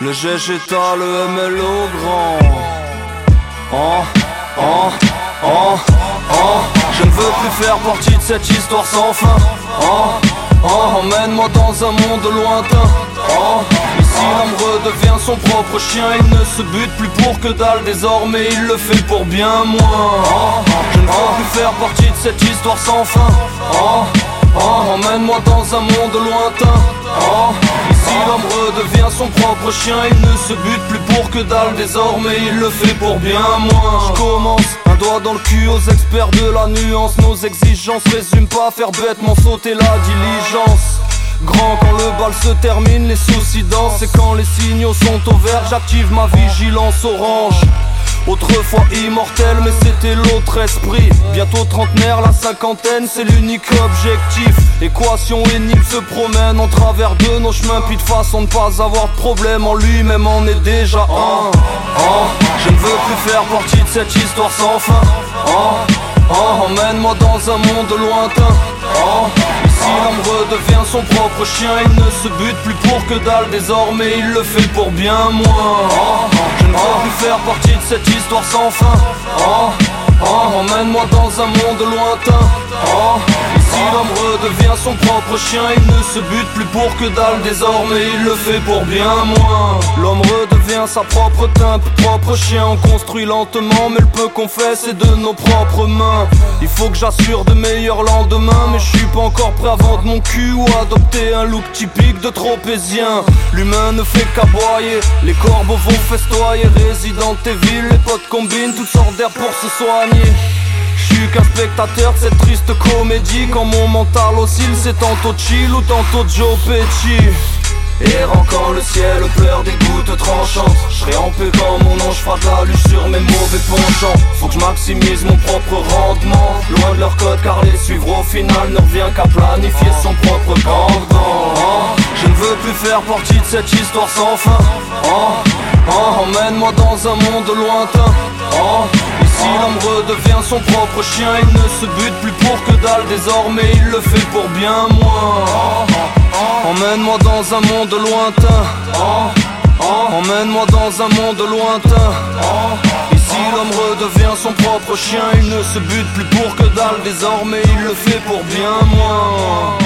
Le GGTA, le MLO grand. Oh, oh, oh, oh. Je ne veux plus faire partie de cette histoire sans fin. Oh, oh, emmène-moi dans un monde lointain. Oh, ici l'homme redevient son propre chien. Il ne se bute plus pour que dalle désormais. Il le fait pour bien moins. Je ne veux plus faire partie de cette histoire sans fin. Oh, oh, emmène-moi dans un monde lointain. Ici redevient son propre chien. Il ne se bute plus pour que dalle désormais. Il le fait pour bien moins. Je commence un doigt dans le cul aux experts de la nuance. Nos exigences résument pas faire bêtement sauter la diligence. Grand quand le bal se termine, les soucis dansent Et quand les signaux sont au vert, j'active ma vigilance orange Autrefois immortel, mais c'était l'autre esprit. Bientôt trentenaire, la cinquantaine, c'est l'unique objectif. Équation énigme se promène en travers de nos chemins, puis de façon de pas avoir de problème en lui-même en est déjà un. Je ne veux plus faire partie de cette histoire sans fin. Oh, emmène-moi dans un monde lointain. Oh, ici l'homme redevient son propre chien, il ne se bute plus pour que dalle désormais, il le fait pour bien moins. Oh, je ne veux plus faire partie de cette histoire sans fin. Oh, oh, emmène-moi dans un monde lointain. Son propre chien, il ne se bute plus pour que dalle désormais, il le fait pour bien moins. L'homme redevient sa propre teinte, propre chien, on construit lentement, mais le peu qu'on fait c'est de nos propres mains. Il faut que j'assure de meilleurs lendemains, mais je suis pas encore prêt à vendre mon cul ou adopter un look typique de tropézien. L'humain ne fait qu'aboyer, les corbeaux vont festoyer, Resident Evil, les potes combinent toutes sortes d'air pour se soigner. Qu'un spectateur de cette triste comédie. Quand mon mental oscille c'est tantôt chill ou tantôt Joe Pesci. Errant quand le ciel pleure des gouttes tranchantes. Je serai en paix quand mon ange fera de la sur mes mauvais penchants. Faut que je maximise mon propre rendement. Loin de leur code car les suivre au final ne revient qu'à planifier son propre gang Je ne veux plus faire partie de cette histoire sans fin Oh, oh, emmène-moi dans un monde lointain redevient son propre chien. Il ne se bute plus pour que dalle. Désormais Il le fait pour bien moins Emmène-moi dans un monde lointain. Emmène-moi dans un monde lointain. Ici l'homme redevient son propre chien. Il ne se bute plus pour que dalle. Désormais Il le fait pour bien moins